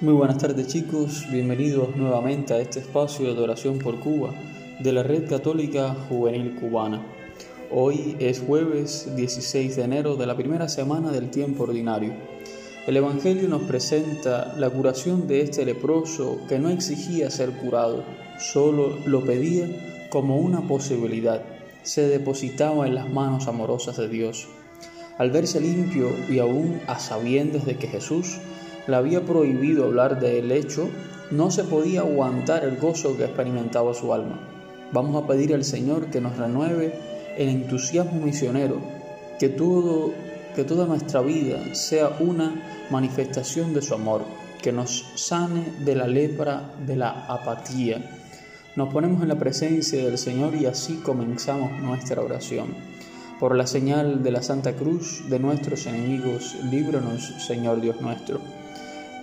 Muy buenas tardes chicos, bienvenidos nuevamente a este espacio de oración por Cuba de la Red Católica Juvenil Cubana. Hoy es jueves 16 de enero de la primera semana del tiempo ordinario. El Evangelio nos presenta la curación de este leproso que no exigía ser curado, solo lo pedía como una posibilidad, se depositaba en las manos amorosas de Dios. Al verse limpio y aún a sabiendas de que Jesús le había prohibido hablar del hecho, no se podía aguantar el gozo que experimentaba su alma. Vamos a pedir al Señor que nos renueve el entusiasmo misionero, que, todo, que toda nuestra vida sea una manifestación de su amor, que nos sane de la lepra, de la apatía. Nos ponemos en la presencia del Señor y así comenzamos nuestra oración. Por la señal de la Santa Cruz de nuestros enemigos, líbranos, Señor Dios nuestro.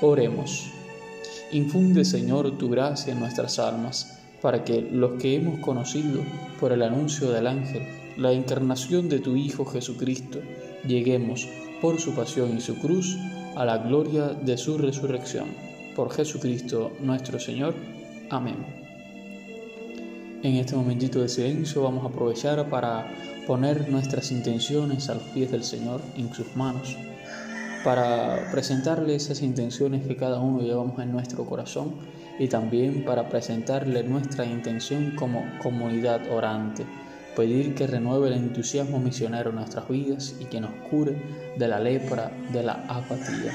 Oremos. Infunde, Señor, tu gracia en nuestras almas, para que los que hemos conocido por el anuncio del ángel la encarnación de tu Hijo Jesucristo, lleguemos por su pasión y su cruz a la gloria de su resurrección. Por Jesucristo nuestro Señor. Amén. En este momentito de silencio vamos a aprovechar para poner nuestras intenciones a los pies del Señor en sus manos para presentarle esas intenciones que cada uno llevamos en nuestro corazón y también para presentarle nuestra intención como comunidad orante, pedir que renueve el entusiasmo misionero en nuestras vidas y que nos cure de la lepra, de la apatía.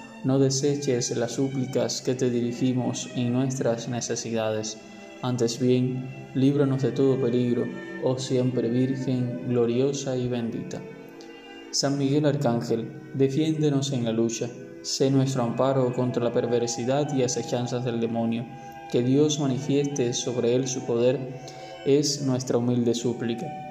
no deseches las súplicas que te dirigimos en nuestras necesidades. Antes bien, líbranos de todo peligro, oh siempre Virgen, gloriosa y bendita. San Miguel Arcángel, defiéndenos en la lucha, sé nuestro amparo contra la perversidad y acechanzas del demonio. Que Dios manifieste sobre él su poder, es nuestra humilde súplica.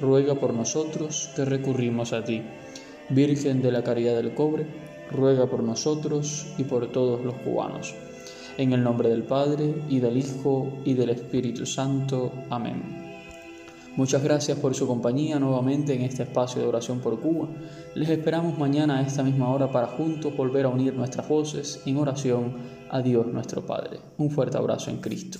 ruega por nosotros que recurrimos a ti. Virgen de la Caridad del Cobre, ruega por nosotros y por todos los cubanos. En el nombre del Padre, y del Hijo, y del Espíritu Santo. Amén. Muchas gracias por su compañía nuevamente en este espacio de oración por Cuba. Les esperamos mañana a esta misma hora para juntos volver a unir nuestras voces en oración a Dios nuestro Padre. Un fuerte abrazo en Cristo.